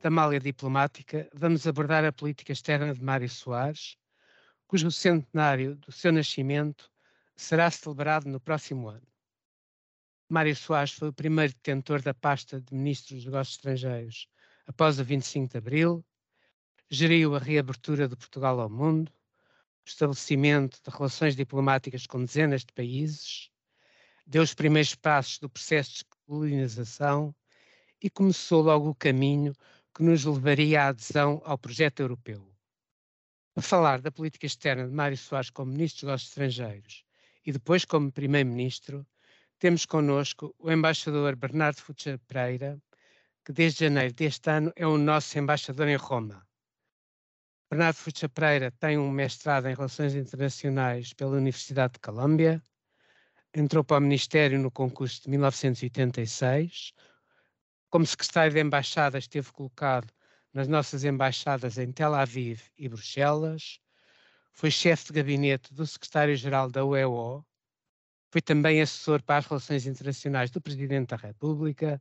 da Malha Diplomática, vamos abordar a política externa de Mário Soares, cujo centenário do seu nascimento será celebrado no próximo ano. Mário Soares foi o primeiro detentor da pasta de Ministro dos Negócios Estrangeiros após o 25 de Abril, geriu a reabertura de Portugal ao mundo, o estabelecimento de relações diplomáticas com dezenas de países, deu os primeiros passos do processo de colonização e começou logo o caminho que nos levaria à adesão ao projeto europeu. Para falar da política externa de Mário Soares como Ministro dos Negócios Estrangeiros e depois como Primeiro-Ministro, temos connosco o embaixador Bernardo Futcher Pereira, que desde janeiro deste ano é o nosso embaixador em Roma. Bernardo Futcher Pereira tem um mestrado em Relações Internacionais pela Universidade de Colômbia, entrou para o Ministério no concurso de 1986, como secretário de embaixada, esteve colocado nas nossas embaixadas em Tel Aviv e Bruxelas. Foi chefe de gabinete do secretário-geral da UEO. Foi também assessor para as relações internacionais do Presidente da República.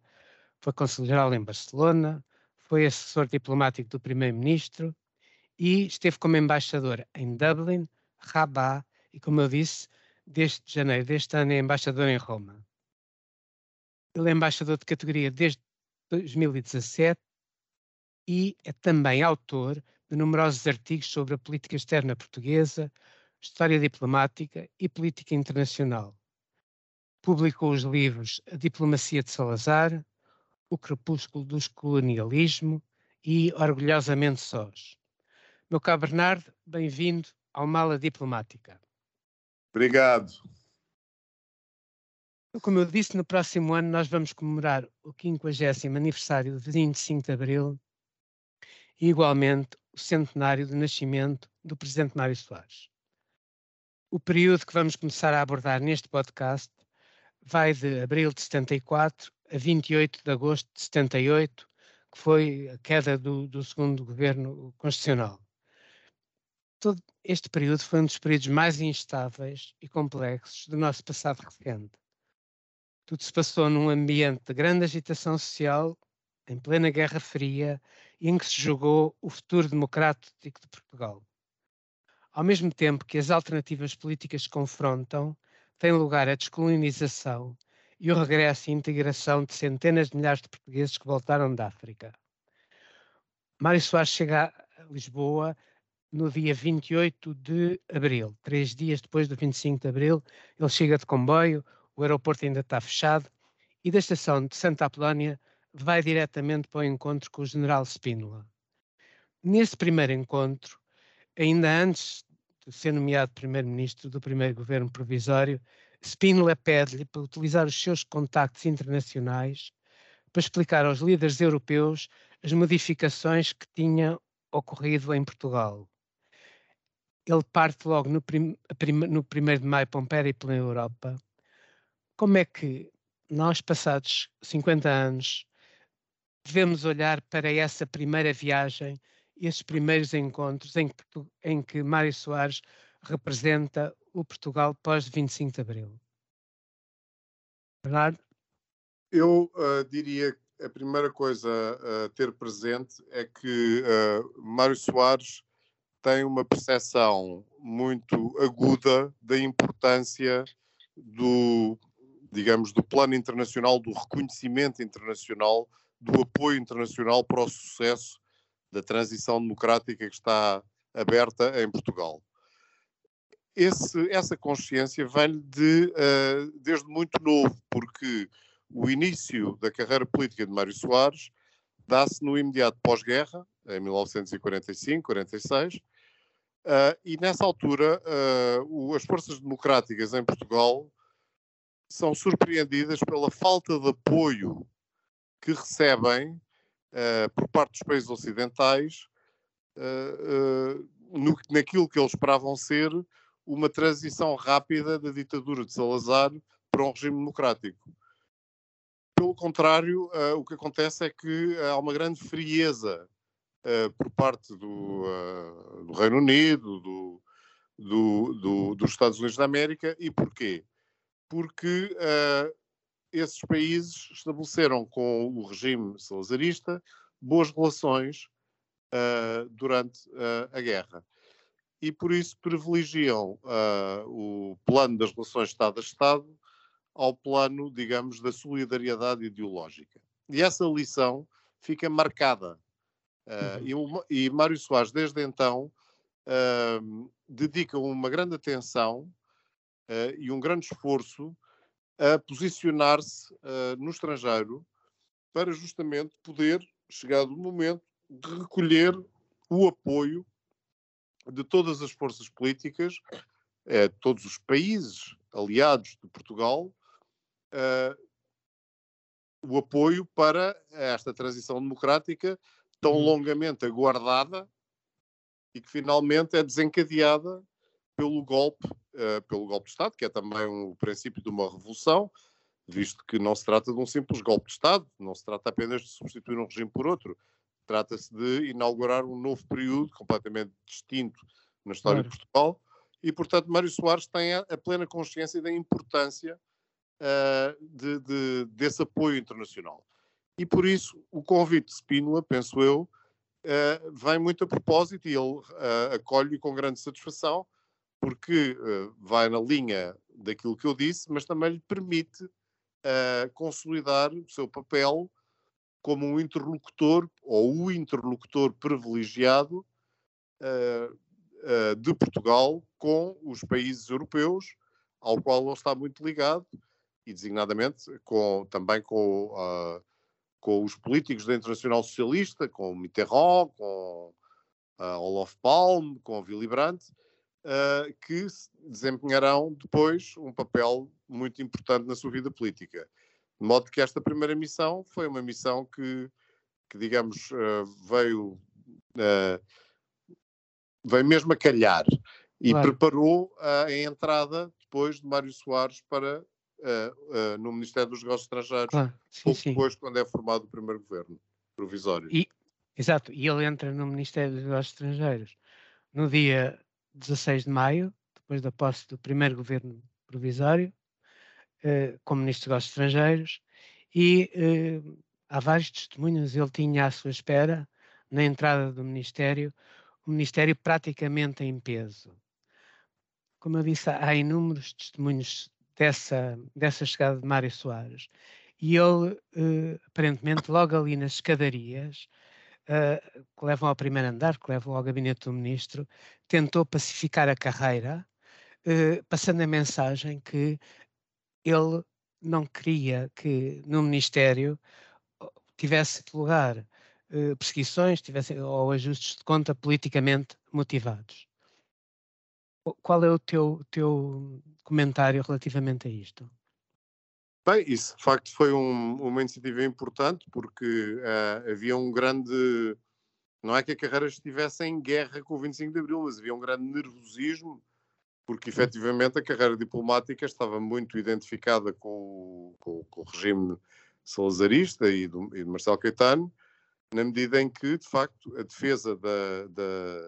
Foi conselheiro-geral em Barcelona. Foi assessor diplomático do Primeiro-Ministro e esteve como embaixador em Dublin, Rabat e, como eu disse, desde janeiro deste ano é embaixador em Roma. Ele é embaixador de categoria desde 2017 e é também autor de numerosos artigos sobre a política externa portuguesa, história diplomática e política internacional. Publicou os livros A Diplomacia de Salazar, O Crepúsculo do Colonialismo e Orgulhosamente Sós. Meu caro Bernardo, bem-vindo ao Mala Diplomática. Obrigado. Como eu disse, no próximo ano nós vamos comemorar o 50 aniversário de 25 de Abril e, igualmente, o centenário do nascimento do Presidente Mário Soares. O período que vamos começar a abordar neste podcast vai de abril de 74 a 28 de agosto de 78, que foi a queda do, do segundo governo constitucional. Todo este período foi um dos períodos mais instáveis e complexos do nosso passado recente. Tudo se passou num ambiente de grande agitação social, em plena Guerra Fria, em que se jogou o futuro democrático de Portugal. Ao mesmo tempo que as alternativas políticas se confrontam, tem lugar a descolonização e o regresso e integração de centenas de milhares de portugueses que voltaram da África. Mário Soares chega a Lisboa no dia 28 de abril, três dias depois do 25 de abril. Ele chega de comboio, o aeroporto ainda está fechado, e da estação de Santa Apolónia vai diretamente para o encontro com o general Spínola. Nesse primeiro encontro, ainda antes de ser nomeado primeiro-ministro do primeiro governo provisório, Spínola pede-lhe para utilizar os seus contactos internacionais para explicar aos líderes europeus as modificações que tinham ocorrido em Portugal. Ele parte logo no, prim, no 1 de maio para um périplo na Europa como é que nós, passados 50 anos, devemos olhar para essa primeira viagem, esses primeiros encontros em que, em que Mário Soares representa o Portugal pós 25 de Abril? Bernardo? Eu uh, diria que a primeira coisa a ter presente é que uh, Mário Soares tem uma percepção muito aguda da importância do digamos, do plano internacional, do reconhecimento internacional, do apoio internacional para o sucesso da transição democrática que está aberta em Portugal. Esse, essa consciência vem de, uh, desde muito novo, porque o início da carreira política de Mário Soares dá-se no imediato pós-guerra, em 1945, 46, uh, e nessa altura uh, as forças democráticas em Portugal são surpreendidas pela falta de apoio que recebem uh, por parte dos países ocidentais uh, no, naquilo que eles esperavam ser uma transição rápida da ditadura de Salazar para um regime democrático. Pelo contrário, uh, o que acontece é que há uma grande frieza uh, por parte do, uh, do Reino Unido, do, do, do, dos Estados Unidos da América. E porquê? Porque esses países estabeleceram com o regime salazarista boas relações durante a guerra e por isso privilegiam uh, o plano das relações Estado-Estado ao plano, digamos, da solidariedade ideológica. E essa lição fica marcada. Uh, uhum. e, e Mário Soares, desde então, uh, dedica uma grande atenção e um grande esforço a posicionar-se no estrangeiro para justamente poder, chegado o momento, de recolher o apoio de todas as forças políticas, eh, todos os países aliados de Portugal, o apoio para esta transição democrática tão uhum. longamente aguardada e que finalmente é desencadeada pelo golpe, uh, pelo golpe de Estado, que é também o princípio de uma revolução, visto que não se trata de um simples golpe de Estado, não se trata apenas de substituir um regime por outro, Trata-se de inaugurar um novo período completamente distinto na história claro. de Portugal e, portanto, Mário Soares tem a, a plena consciência da importância uh, de, de, desse apoio internacional. E por isso o convite de Spínola, penso eu, uh, vem muito a propósito e ele uh, acolhe com grande satisfação, porque vai na linha daquilo que eu disse, mas também lhe permite consolidar o seu papel como um interlocutor ou o interlocutor privilegiado uh, uh, de Portugal com os países europeus, ao qual ele está muito ligado, e designadamente com, também com, uh, com os políticos da Internacional Socialista, com Mitterrand, com Olof Palme, com Willy Brandt, que desempenharão depois um papel muito importante na sua vida política. De modo que esta primeira missão foi uma missão que, que digamos, uh, veio, uh, veio mesmo a calhar e claro. preparou a entrada depois de Mário Soares para uh, no Ministério dos Negócios Estrangeiros, claro. sim, pouco sim. depois, quando é formado o primeiro governo provisório. E, exato, e ele entra no Ministério dos Negócios Estrangeiros no dia 16 de maio, depois da posse do primeiro governo provisório, eh, como Ministro dos Negócios Estrangeiros, e uh, há vários testemunhos. Ele tinha à sua espera, na entrada do Ministério, o Ministério praticamente em peso. Como eu disse, há inúmeros testemunhos dessa, dessa chegada de Mário Soares. E ele, uh, aparentemente, logo ali nas escadarias, uh, que levam ao primeiro andar, que levam ao gabinete do ministro, tentou pacificar a carreira, uh, passando a mensagem que ele não queria que no Ministério tivesse lugar uh, perseguições tivesse, ou ajustes de conta politicamente motivados. Qual é o teu, teu comentário relativamente a isto? Bem, isso de facto foi um, uma iniciativa importante porque uh, havia um grande. Não é que a carreira estivesse em guerra com o 25 de Abril, mas havia um grande nervosismo porque efetivamente a carreira diplomática estava muito identificada com o, com, com o regime salazarista e do, e do Marcelo Caetano, na medida em que, de facto, a defesa da, da,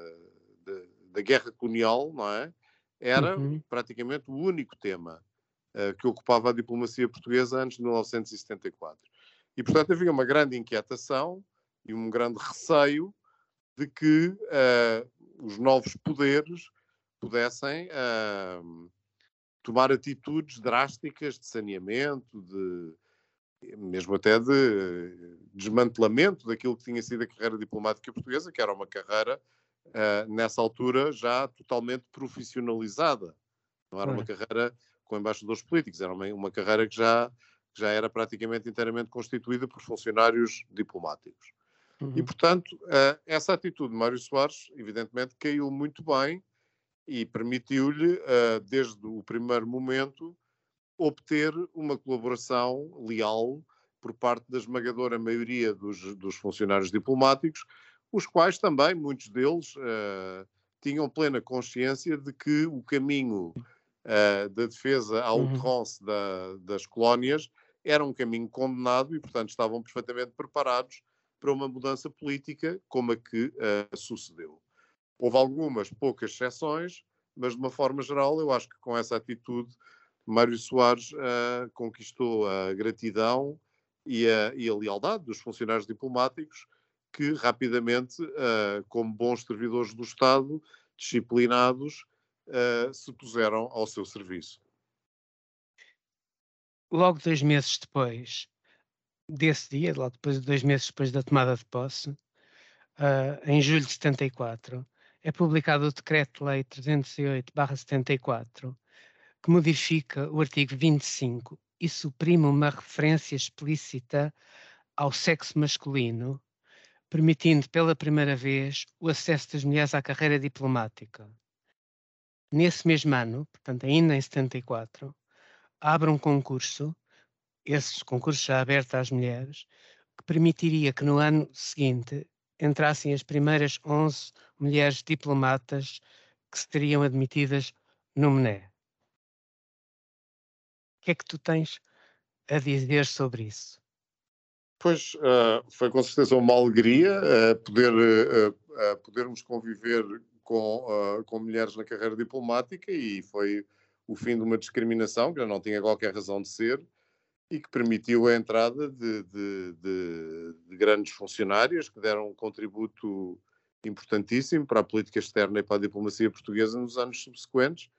da, da guerra colonial, não é? Era uhum. praticamente o único tema que ocupava a diplomacia portuguesa antes de 1974. E, portanto, havia uma grande inquietação e um grande receio de que uh, os novos poderes pudessem uh, tomar atitudes drásticas de saneamento, de mesmo até de desmantelamento daquilo que tinha sido a carreira diplomática portuguesa, que era uma carreira, uh, nessa altura, já totalmente profissionalizada. Não era uma carreira com embaixadores políticos, era uma, uma carreira que já, já era praticamente inteiramente constituída por funcionários diplomáticos. Uhum. E, portanto, uh, essa atitude de Mário Soares, evidentemente, caiu muito bem e permitiu-lhe, uh, desde o primeiro momento, obter uma colaboração leal por parte da esmagadora maioria dos, dos funcionários diplomáticos, os quais também, muitos deles, tinham plena consciência de que o caminho da defesa à uhum. outrance da, das colónias era um caminho condenado e, portanto, estavam perfeitamente preparados para uma mudança política como a que uh, sucedeu. Houve algumas poucas exceções, mas de uma forma geral, eu acho que com essa atitude, Mário Soares uh, conquistou a gratidão e a, e a, lealdade dos funcionários diplomáticos que rapidamente, uh, como bons servidores do Estado, disciplinados, se puseram ao seu serviço logo dois meses depois desse dia, logo depois, dois meses depois da tomada de posse, uh, em julho de 74, é publicado o Decreto-Lei 308-74, que modifica o artigo 25 e suprime uma referência explícita ao sexo masculino, permitindo pela primeira vez o acesso das mulheres à carreira diplomática. Nesse mesmo ano, portanto, ainda em 74, abre um concurso, esse concurso já aberto às mulheres, que permitiria que no ano seguinte entrassem as primeiras 11 mulheres diplomatas que seriam admitidas no MNE. O que é que tu tens a dizer sobre isso? Pois, uh, foi com certeza uma alegria uh, poder, uh, podermos conviver com, com mulheres na carreira diplomática e foi o fim de uma discriminação que já não tinha qualquer razão de ser e que permitiu a entrada de, de, de, de grandes funcionários que deram um contributo importantíssimo para a política externa e para a diplomacia portuguesa nos anos subsequentes.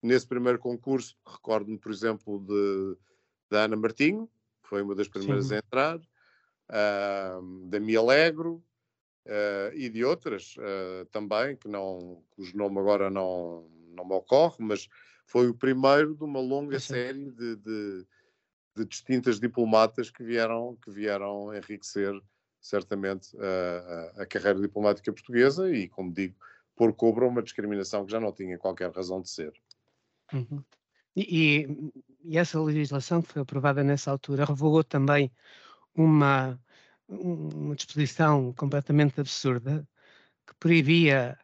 Nesse primeiro concurso, recordo-me, por exemplo, de, da Ana Martinho, que foi uma das primeiras Sim. a entrar, uh, da Mia Alegro uh, e de outras uh, também, que não, cujo nome agora não, não me ocorre, mas foi o primeiro de uma longa série de, de, de, distintas diplomatas que vieram, que vieram enriquecer certamente a, a, carreira diplomática portuguesa e, como digo, pôr cobra uma discriminação que já não tinha qualquer razão de ser. Uhum. E, e, essa legislação que foi aprovada nessa altura revogou também uma, uma disposição completamente absurda que proibia,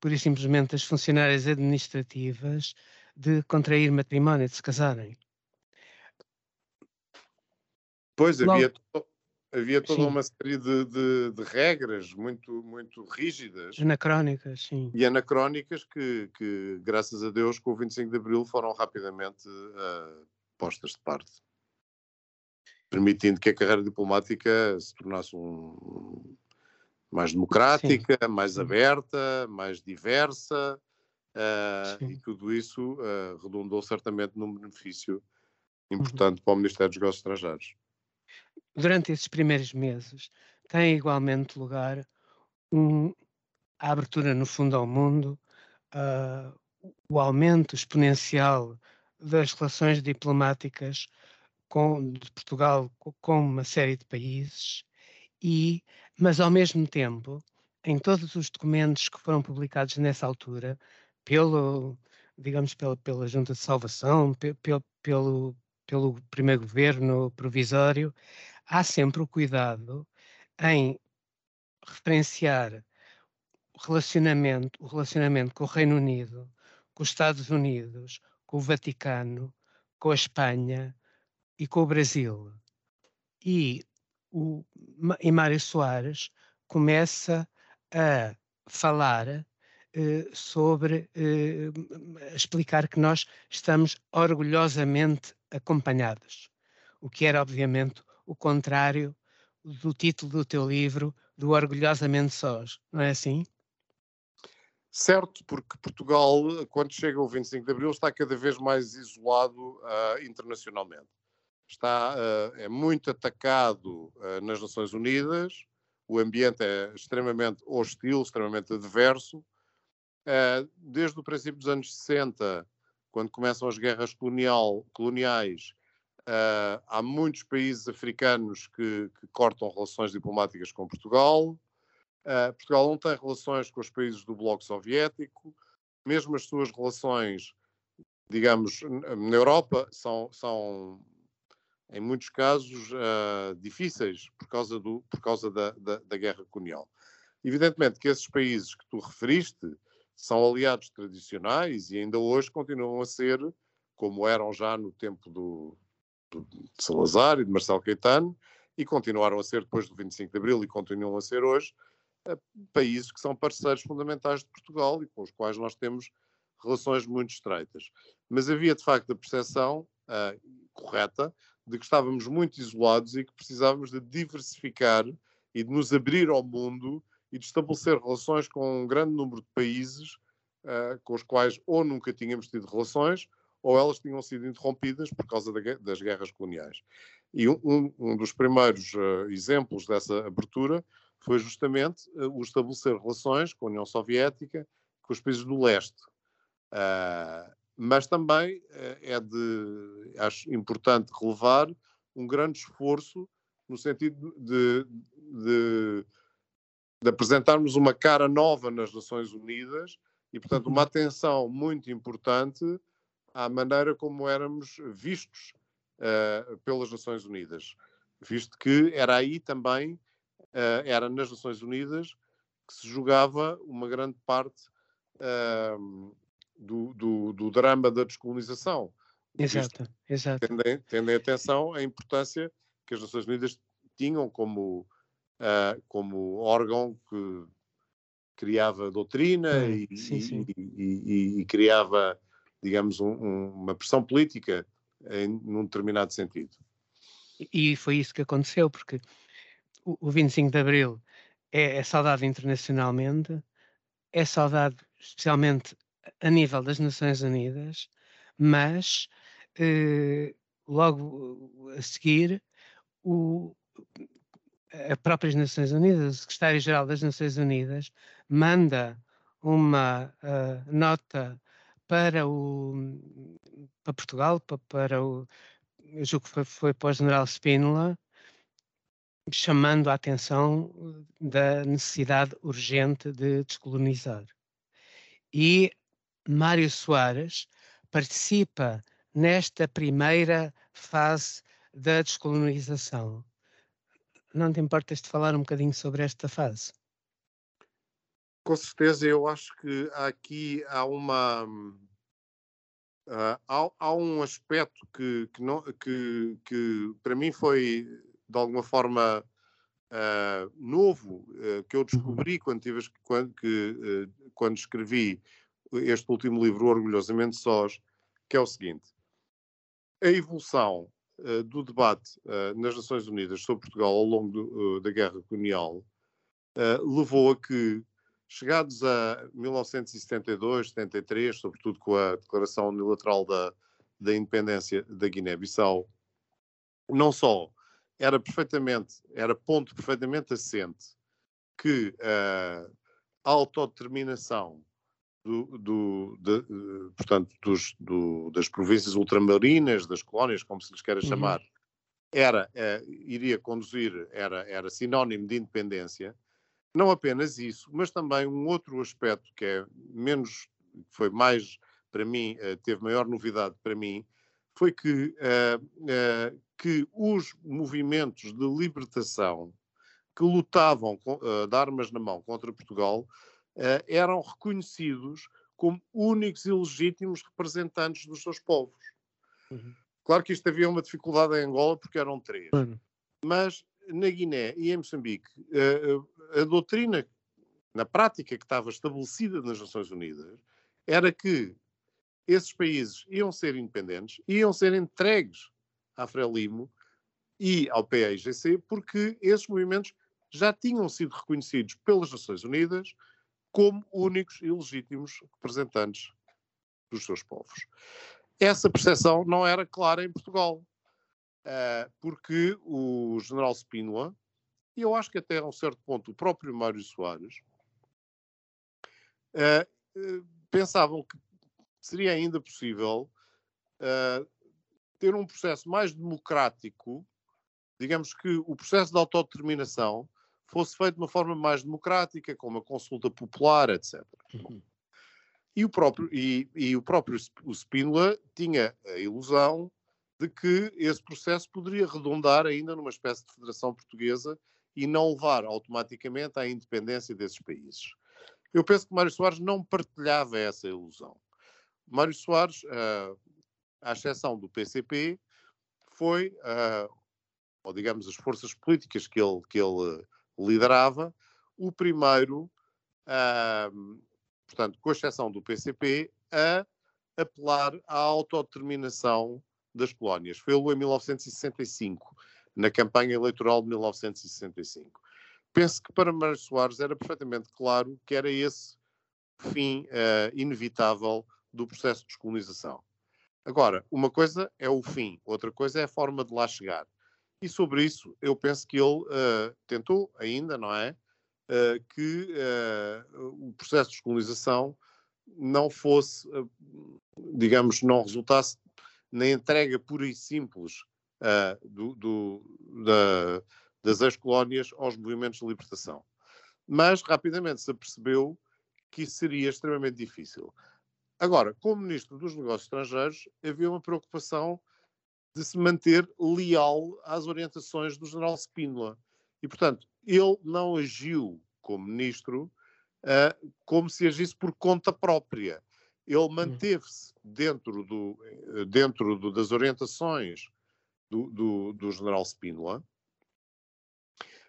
por e simplesmente, as funcionárias administrativas de contrair matrimónio, de se casarem. Pois, Logo, havia, havia toda sim. uma série de, de, de, regras muito, muito rígidas. Anacrónicas, sim. E anacrónicas que, que, graças a Deus, com o 25 de Abril foram rapidamente uh, postas de parte. Permitindo que a carreira diplomática se tornasse um, mais democrática, sim. mais aberta, mais diversa, Uh, e tudo isso uh, redundou certamente num benefício uhum. importante uhum. para o Ministério dos Negócios Estrangeiros. Durante esses primeiros meses, tem igualmente lugar um, a abertura no fundo ao mundo, uh, o aumento exponencial das relações diplomáticas com, de Portugal com uma série de países, e, mas ao mesmo tempo, em todos os documentos que foram publicados nessa altura, pelo, digamos, pela, pela Junta de Salvação, pe, pe, pelo, pelo primeiro governo provisório, há sempre o cuidado em referenciar o relacionamento, o relacionamento com o Reino Unido, com os Estados Unidos, com o Vaticano, com a Espanha e com o Brasil. E, o, e Mário Soares começa a falar eh, sobre eh, explicar que nós estamos orgulhosamente acompanhados, o que era obviamente o contrário do título do teu livro, do Orgulhosamente Sós, não é assim? Certo, porque Portugal, quando chega o 25 de Abril, está cada vez mais isolado uh, internacionalmente. Está, uh, é muito atacado uh, nas Nações Unidas, o ambiente é extremamente hostil, extremamente adverso, eh, desde o princípio dos anos 60, quando começam as guerras colonial, coloniais, uh, há muitos países africanos que, que, cortam relações diplomáticas com Portugal. Uh, Portugal não tem relações com os países do Bloco Soviético, mesmo as suas relações, digamos, na Europa, são, são em muitos casos, uh, difíceis por causa, do, por causa da, da, da guerra colonial. Evidentemente que esses países que tu referiste são aliados tradicionais e ainda hoje continuam a ser, como eram já no tempo do, do, de Salazar e de Marcelo Caetano, e continuaram a ser depois do 25 de Abril e continuam a ser hoje, uh, países que são parceiros fundamentais de Portugal e com os quais nós temos relações muito estreitas. Mas havia de facto a percepção uh, correta de que estávamos muito isolados e que precisávamos de diversificar e de nos abrir ao mundo e de estabelecer relações com um grande número de países uh, com os quais ou nunca tínhamos tido relações ou elas tinham sido interrompidas por causa da, das guerras coloniais. E um, um dos primeiros uh, exemplos dessa abertura foi justamente uh, o estabelecer relações com a União Soviética, com os países do leste. Mas também é de, acho importante relevar um grande esforço no sentido de, de de apresentarmos uma cara nova nas Nações Unidas e, portanto, uma uhum. atenção muito importante à maneira como éramos vistos uh, pelas Nações Unidas, visto que era aí também, uh, era nas Nações Unidas que se jogava uma grande parte uh, do, do, do, drama da descolonização. Exato, exato. Tendem, tendem atenção à importância que as Nações Unidas tinham como uh, como órgão que criava doutrina e, sim, sim. E, e, e, criava, digamos, um, um, uma pressão política em num determinado sentido. E foi isso que aconteceu, porque o, o 25 de Abril é, é saudado internacionalmente, é saudado especialmente a nível das Nações Unidas, mas eh, logo a seguir o, as próprias Nações Unidas, o secretário-geral das Nações Unidas, manda uma uh, nota para, o, para Portugal, para, para o, eu julgo que foi, foi para o general Spínola, chamando a atenção da necessidade urgente de descolonizar. E Mário Soares participa nesta primeira fase da descolonização não te importas de falar um bocadinho sobre esta fase? Com certeza, eu acho que aqui há uma. Uh, há, há, um aspecto que, que, não, que, que, para mim foi de alguma forma uh, novo, uh, que eu descobri quando, tive, quando, que, quando escrevi este último livro, Orgulhosamente Sós, que é o seguinte: a evolução uh, do debate uh, nas Nações Unidas sobre Portugal ao longo do, uh, da Guerra Colonial levou a que, chegados a 1972, 73, sobretudo com a declaração unilateral da, da independência da Guiné-Bissau, não só era perfeitamente, era ponto perfeitamente assente que a autodeterminação do, do, de, portanto, dos, do, das províncias ultramarinas, das colónias, como se lhes queira uhum. chamar, era, é, iria conduzir, era, era sinónimo de independência. Não apenas isso, mas também um outro aspecto que é menos, foi mais para mim, eh, teve maior novidade para mim, foi que, que os movimentos de libertação que lutavam com, de armas na mão contra Portugal uh, eram reconhecidos como únicos e legítimos representantes dos seus povos. Uhum. Claro que isto havia uma dificuldade em Angola porque eram três. Uhum. Mas na Guiné e em Moçambique, uh, a doutrina, na prática, que estava estabelecida nas Nações Unidas, era que esses países iam ser independentes, iam ser entregues à Frelimo e ao PAIGC, porque esses movimentos já tinham sido reconhecidos pelas Nações Unidas como únicos e legítimos representantes dos seus povos. Essa percepção não era clara em Portugal, eh, porque o general Spínola, e eu acho que até a um certo ponto o próprio Mário Soares, eh, eh, pensavam que seria ainda possível ter um processo mais democrático, digamos que o processo de autodeterminação fosse feito de uma forma mais democrática, com uma consulta popular, etc. Uhum. E o próprio, e, e o próprio o Spínola tinha a ilusão de que esse processo poderia redundar ainda numa espécie de federação portuguesa e não levar automaticamente à independência desses países. Eu penso que Mário Soares não partilhava essa ilusão. Mário Soares, uh, à exceção do PCP, foi, uh, ou digamos, as forças políticas que ele, que ele liderava, o primeiro, uh, portanto, com exceção do PCP, a apelar à autodeterminação das colónias. Foi-lo em 1965 na campanha eleitoral de 1965. Penso que para Mário Soares era perfeitamente claro que era esse fim uh, inevitável do processo de descolonização. Agora, uma coisa é o fim, outra coisa é a forma de lá chegar. E sobre isso, eu penso que ele uh, tentou ainda, não é? Uh, que o processo de descolonização não fosse, digamos, não resultasse na entrega pura e simples uh, do, do, da, das ex-colónias aos movimentos de libertação. Mas rapidamente se apercebeu que isso seria extremamente difícil. Agora, como Ministro dos Negócios Estrangeiros, havia uma preocupação de se manter leal às orientações do general Spínola. E, portanto, ele não agiu como Ministro uh, como se agisse por conta própria. Ele hum. manteve-se dentro, do, eh, dentro do, das orientações do, do, do general Spínola,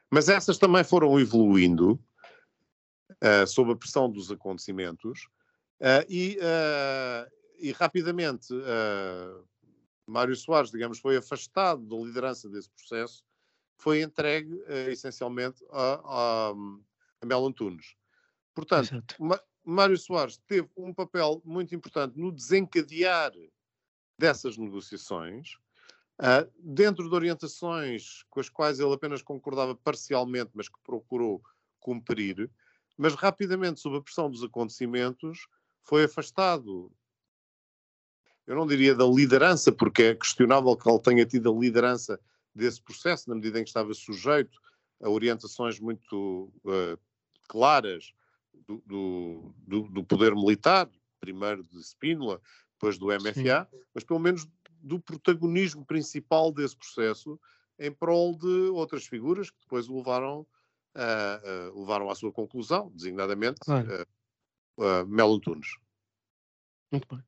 mas essas também foram evoluindo uh, sob a pressão dos acontecimentos uh, e, uh, e, rapidamente Mário Soares, digamos, foi afastado da liderança desse processo, foi entregue essencialmente a, a, a Melo Antunes. Portanto, Mário Soares teve um papel muito importante no desencadear dessas negociações, Uh, dentro de orientações com as quais ele apenas concordava parcialmente, mas que procurou cumprir, mas rapidamente, sob a pressão dos acontecimentos, foi afastado. Eu não diria da liderança, porque é questionável que ele tenha tido a liderança desse processo, na medida em que estava sujeito a orientações muito uh, claras do, do, do, poder militar, primeiro de Spínola, depois do MFA, Sim. mas pelo menos do protagonismo principal desse processo em prol de outras figuras que depois o levaram, uh, uh, levaram à sua conclusão, designadamente claro. Melo Antunes. Muito bem.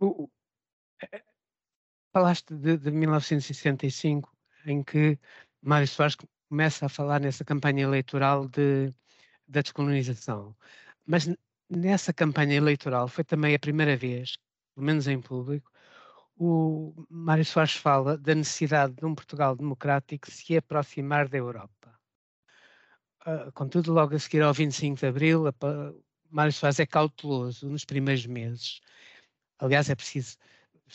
O, falaste de, de 1965, em que Mário Soares começa a falar nessa campanha eleitoral de, da descolonização. Mas nessa campanha eleitoral foi também a primeira vez, pelo menos em público, o Mário Soares fala da necessidade de um Portugal democrático se aproximar da Europa. Uh, contudo, logo a seguir ao 25 de Abril, a, Mário Soares é cauteloso nos primeiros meses. Aliás, é preciso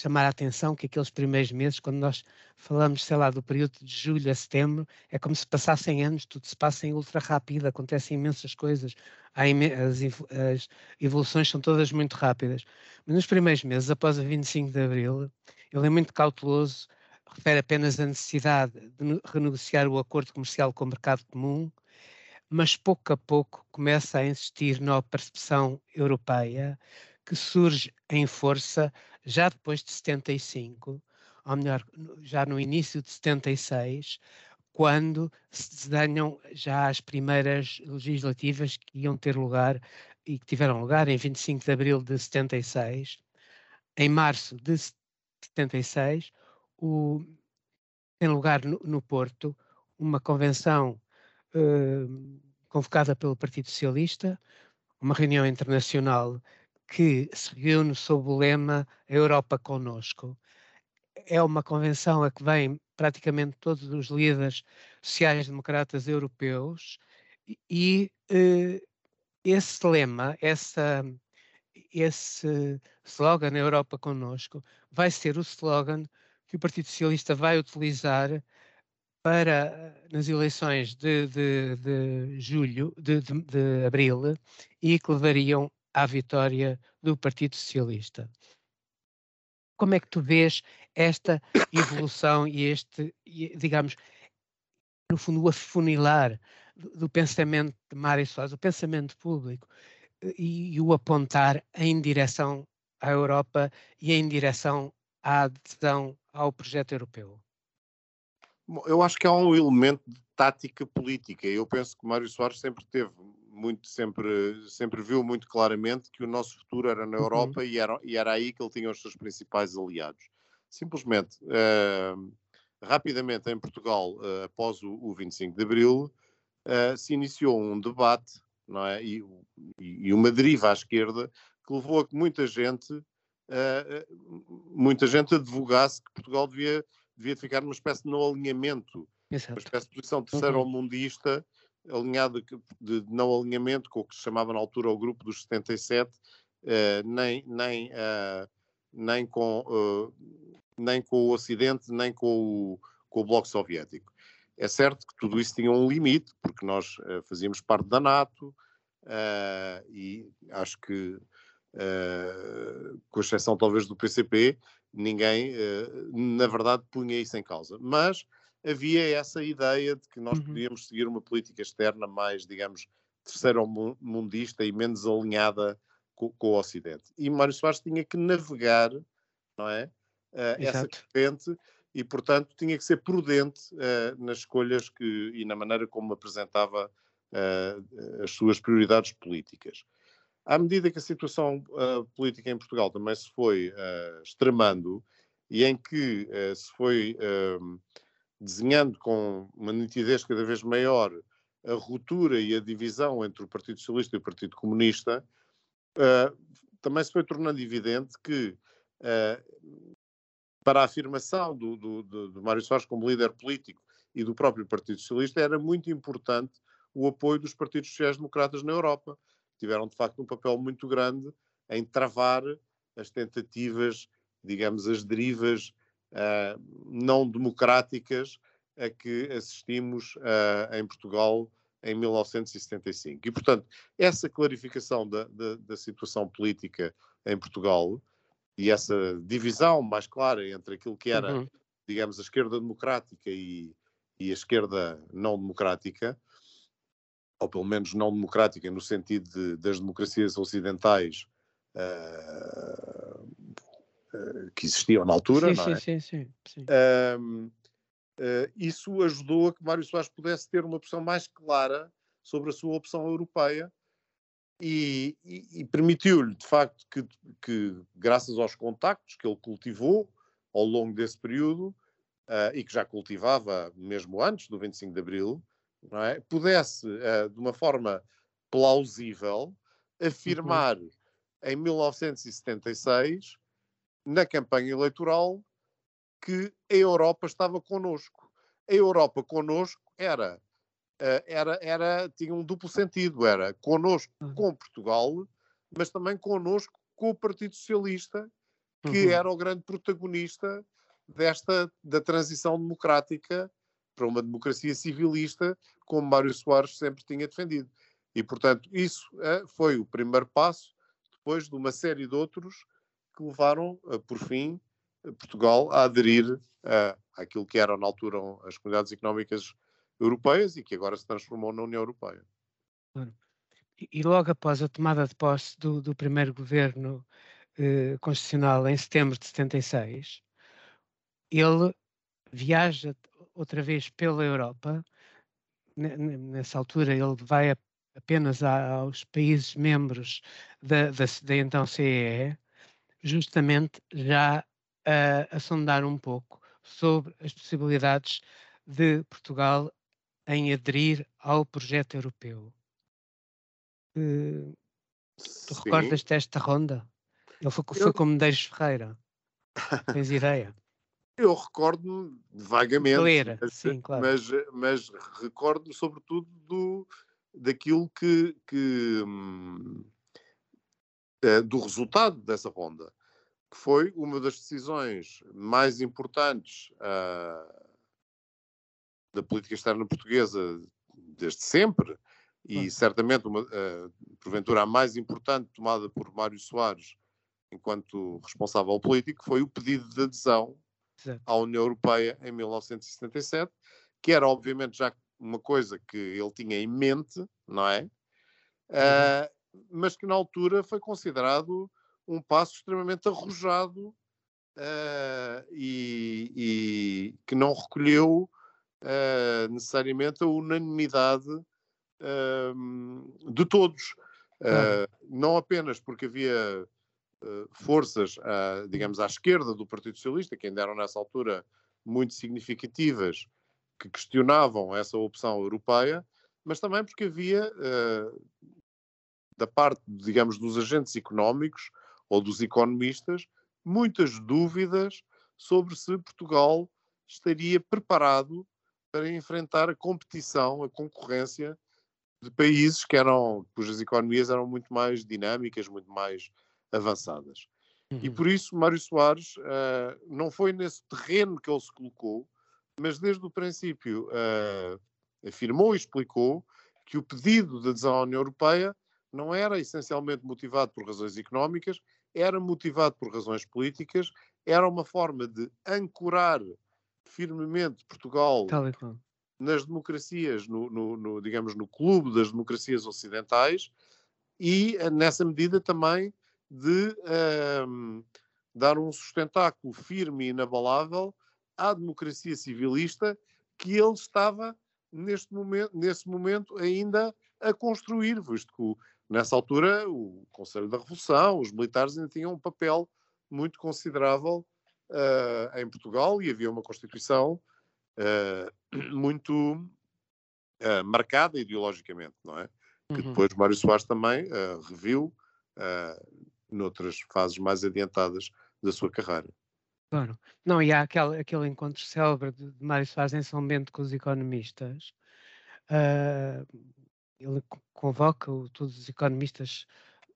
chamar a atenção que aqueles primeiros meses, quando nós falamos, sei lá, do período de julho a setembro, é como se passassem anos, tudo se passa em ultra rápido, acontecem imensas coisas, as, as, evoluções são todas muito rápidas. Mas nos primeiros meses, após a 25 de abril, ele é muito cauteloso, refere apenas a necessidade de renegociar o acordo comercial com o mercado comum, mas pouco a pouco começa a insistir na percepção europeia, que surge em força já depois de 75, ou melhor, já no início de 76, quando se desenham já as primeiras legislativas que iam ter lugar e que tiveram lugar em 25 de abril de 76. Em março de 76, o, tem lugar no, no Porto uma convenção uh, convocada pelo Partido Socialista, uma reunião internacional que se reúne sob o lema Europa Conosco. É uma convenção a que vêm praticamente todos os líderes sociais-democratas europeus e eh, esse lema, essa, esse slogan Europa Conosco, vai ser o slogan que o Partido Socialista vai utilizar para nas eleições de, de, de julho, de, de, abril, e que levariam à vitória do Partido Socialista. Como é que tu vês esta evolução e este, digamos, no fundo, o afunilar do pensamento de Mário Soares, o pensamento público, e, e o apontar em direção à Europa e em direção à adesão ao projeto europeu? Bom, eu acho que há um elemento tática política. Eu penso que Mário Soares sempre teve muito, sempre, sempre viu muito claramente que o nosso futuro era na uhum. Europa uhum. e, era, e era aí que ele tinha os seus principais aliados. Simplesmente, uh, rapidamente em Portugal, uh, após o, o, 25 de Abril, uh, se iniciou um debate não é? E, e, uma deriva à esquerda que levou a que muita gente, muita gente advogasse que Portugal devia, devia ficar numa espécie de não alinhamento, Exato. uma espécie de posição terceiro-mundista, uhum. Alinhada de, de não alinhamento com o que se chamava na altura o grupo dos 77, nem, nem, nem com nem com o Ocidente, nem com o, com o Bloco Soviético. É certo que tudo isso tinha um limite, porque nós uh, fazíamos parte da NATO uh, e acho que, uh, com exceção talvez do PCP, ninguém, na verdade, punha isso em causa. Mas havia essa ideia de que nós uhum. podíamos seguir uma política externa mais, digamos, terceiro-mundista e menos alinhada com, com, o Ocidente. E Mário Soares tinha que navegar, não é? uh, essa corrente e, portanto, tinha que ser prudente uh, nas escolhas que, e na maneira como apresentava uh, as suas prioridades políticas. À medida que a situação política em Portugal também se foi extremando e em que se foi desenhando com uma nitidez cada vez maior a ruptura e a divisão entre o Partido Socialista e o Partido Comunista, uh, também se foi tornando evidente que uh, para a afirmação do, do, do, do Mário Soares como líder político e do próprio Partido Socialista, era muito importante o apoio dos partidos sociais-democratas na Europa. Tiveram, de facto, um papel muito grande em travar as tentativas, digamos, as derivas uh, não democráticas a que assistimos uh, em Portugal em 1975. E, portanto, essa clarificação da, da, da situação política em Portugal e essa divisão mais clara entre aquilo que era, uhum. digamos, a esquerda democrática e, e, a esquerda não democrática, ou pelo menos não democrática no sentido de, das democracias ocidentais uh, que existiam na altura, sim, não é? Sim, sim, sim. Uh, isso ajudou a que Mário Soares pudesse ter uma opção mais clara sobre a sua opção europeia e, e, e permitiu-lhe, de facto, que, que, graças aos contactos que ele cultivou ao longo desse período, uh, e que já cultivava mesmo antes do 25 de Abril, é? pudesse, uh, de uma forma plausível, uhum. afirmar uhum. em 1976, na campanha eleitoral, que a Europa estava connosco. A Europa connosco era eh, era, era, tinha um duplo sentido, era connosco uhum. com Portugal, mas também connosco com o Partido Socialista, que uhum. era o grande protagonista desta da transição democrática para uma democracia civilista, como Mário Soares sempre tinha defendido. E, portanto, isso uh, foi o primeiro passo, depois de uma série de outros que levaram, uh, por fim, Portugal a aderir uh, àquilo que eram, na altura, as comunidades económicas europeias e que agora se transformou na União Europeia. E logo após a tomada de posse do, do primeiro governo eh, constitucional em setembro de 76, ele viaja outra vez pela Europa. Nessa altura, ele vai apenas aos países membros da, da, da então CEE, justamente já a, a sondar um pouco sobre as possibilidades de Portugal em aderir ao projeto europeu. Uh, tu recordas desta ronda? Ele foi, foi com Medeiros Ferreira. Tens ideia? Eu recordo-me vagamente, Ler, mas, sim, claro. mas, mas recordo-me sobretudo do, daquilo que, que hum, eh, do resultado dessa ronda, que foi uma das decisões mais importantes uh, da política externa portuguesa desde sempre, e certamente, uma, uh, porventura, a mais importante tomada por Mário Soares enquanto responsável político foi o pedido de adesão Exato. à União Europeia em 1977, que era obviamente já uma coisa que ele tinha em mente, não é? Uh, mas que na altura foi considerado um passo extremamente arrojado uh, e, e, que não recolheu uh, necessariamente a unanimidade uh, de todos. Não apenas porque havia forças, digamos, à esquerda do Partido Socialista, que ainda eram nessa altura muito significativas, que questionavam essa opção europeia, mas também porque havia, da parte, digamos, dos agentes económicos ou dos economistas, muitas dúvidas sobre se Portugal estaria preparado para enfrentar a competição, a concorrência de países que eram, cujas economias eram muito mais dinâmicas, muito mais avançadas. Uhum. E por isso Mário Soares uh, não foi nesse terreno que ele se colocou, mas desde o princípio uh, afirmou e explicou que o pedido de adesão à União Europeia não era essencialmente motivado por razões económicas, era motivado por razões políticas, era uma forma de ancorar firmemente Portugal nas democracias, no, no, no, digamos, no clube das democracias ocidentais e, eh, nessa medida, também de um, ehm, dar um sustentáculo firme e inabalável à democracia civilista que ele estava neste momento, nesse momento ainda a construir, visto que nessa altura o Conselho da Revolução, os militares ainda tinham um papel muito considerável uh, em Portugal e havia uma Constituição uh, muito uh, marcada ideologicamente, não é? Que uhum. depois Mário Soares também reviu noutras fases mais adiantadas da sua carreira. Claro. Não, e há aquele, aquele encontro célebre de, de Mário Soares em São Bento com os economistas. Uh, ele convoca todos os economistas,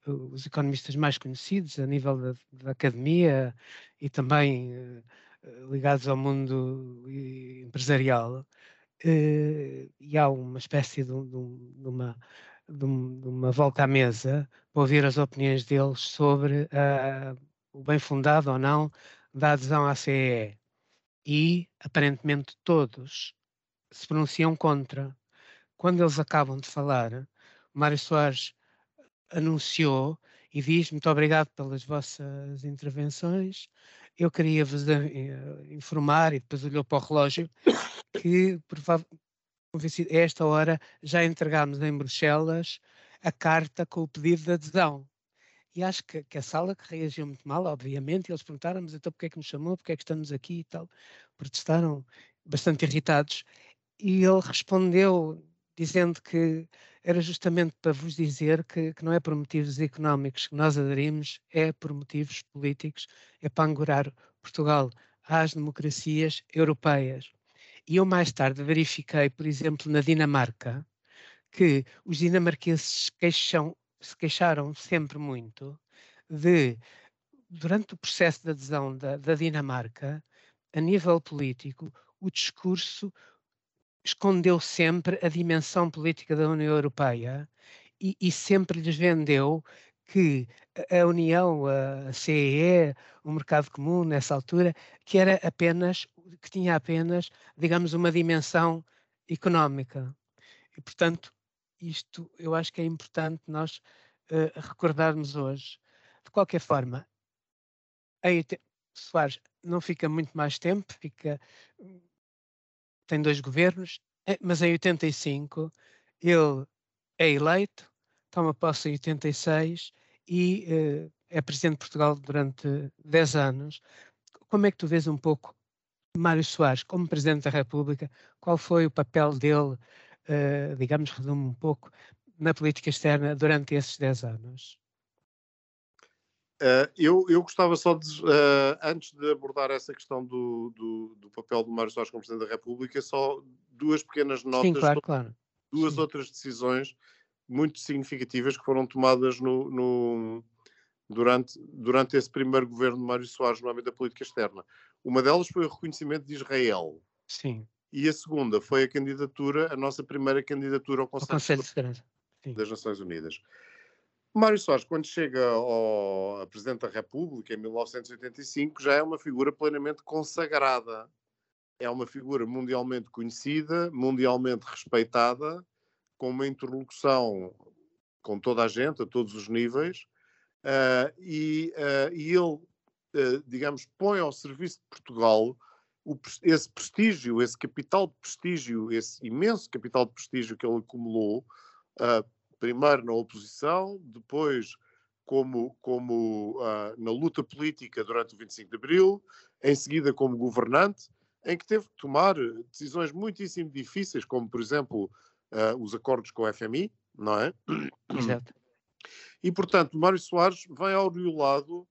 os economistas mais conhecidos a nível da, da academia e também uh, ligados ao mundo empresarial. Uh, e há uma espécie de, de, de uma de, uma volta à mesa para ouvir as opiniões deles sobre uh, o bem fundado ou não da adesão à CEE. E, aparentemente, todos se pronunciam contra. Quando eles acabam de falar, Mário Soares anunciou e diz: Muito obrigado pelas vossas intervenções. Eu queria vos eh, informar, e depois olhou para o relógio, que a esta hora já entregámos em Bruxelas a carta com o pedido de adesão. E acho que, que, a sala que reagiu muito mal, obviamente, eles perguntaram-nos então porque é que nos chamou, porque é que estamos aqui e tal. Protestaram bastante irritados. E ele respondeu dizendo que era justamente para vos dizer que, que, não é por motivos económicos que nós aderimos, é por motivos políticos, é para angorar Portugal às democracias europeias. E eu mais tarde verifiquei, por exemplo, na Dinamarca, que os dinamarqueses queixam, se queixaram sempre muito de, durante o processo de adesão da, da Dinamarca, a nível político, o discurso escondeu sempre a dimensão política da União Europeia e, e sempre lhes vendeu que a União, a CEE, o mercado comum nessa altura, que era apenas que tinha apenas, digamos, uma dimensão económica. E, portanto, isto eu acho que é importante nós uh, recordarmos hoje. De qualquer forma, aí Soares não fica muito mais tempo, fica tem dois governos, eh, mas em 85 ele é eleito, toma posse em 86 e uh, é presidente de Portugal durante 10 anos. Como é que tu vês um pouco Mário Soares, como Presidente da República, qual foi o papel dele, uh, digamos, resume um pouco, na política externa durante esses 10 anos? Uh, eu, eu gostava só de, uh, antes de abordar essa questão do, do, do, papel do Mário Soares como Presidente da República, só duas pequenas notas, Sim, claro, claro. duas Sim. outras decisões muito significativas que foram tomadas no, no, durante, durante esse primeiro governo de Mário Soares no âmbito da política externa. Uma delas foi o reconhecimento de Israel. Sim. E a segunda foi a candidatura, a nossa primeira candidatura ao Conselho, ao Conselho de Segurança das Nações Unidas. Mário Soares, quando chega ao, a Presidente da República em 1985, já é uma figura plenamente consagrada. É uma figura mundialmente conhecida, mundialmente respeitada, com uma interlocução com toda a gente, a todos os níveis, uh, e, uh, e, ele, uh, digamos, põe ao serviço de Portugal o, esse prestígio, esse capital de prestígio, esse imenso capital de prestígio que ele acumulou, primeiro na oposição, depois como, como uh, na luta política durante o 25 de Abril, em seguida como governante, em que teve que tomar decisões muitíssimo difíceis, como, por exemplo, uh, os acordos com o FMI, não é? Exato. E, portanto, Mário Soares vem aureolado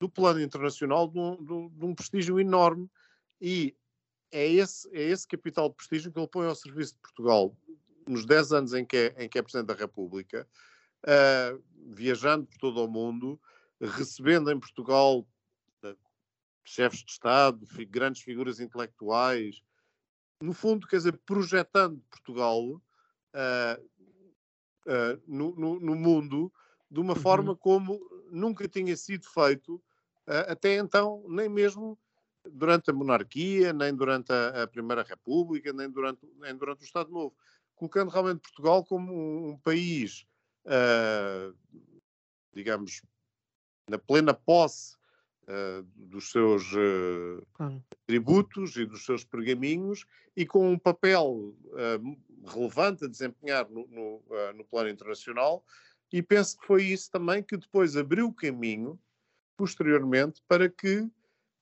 do plano internacional de um, de um, prestígio enorme e é esse, é esse capital de prestígio que ele põe ao serviço de Portugal nos 10 anos em que é, em que é Presidente da República, uh, viajando por todo o mundo, recebendo em Portugal uh, chefes de Estado, grandes figuras intelectuais, no fundo, quer dizer, projetando Portugal uh, no, no, no, mundo de uma uhum. forma como nunca tinha sido feito até então, nem mesmo durante a monarquia, nem durante a, a Primeira República, nem durante, nem durante o Estado Novo colocando realmente Portugal como um, um país, uh, digamos, na plena posse uh, dos seus uh, tributos e dos seus pergaminhos e com um papel relevante a desempenhar no, no, no plano internacional. E penso que foi isso também que depois abriu o caminho, posteriormente, para que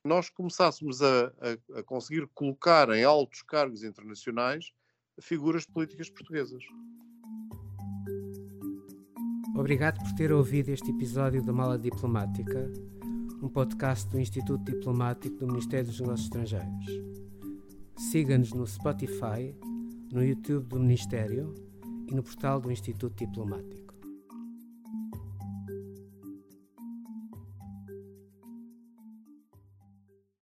nós começássemos a, a, a, conseguir colocar em altos cargos internacionais figuras políticas portuguesas. Obrigado por ter ouvido este episódio da Mala Diplomática, um podcast do Instituto Diplomático do Ministério dos Negócios Estrangeiros. Siga-nos no Spotify, no YouTube do Ministério e no portal do Instituto Diplomático.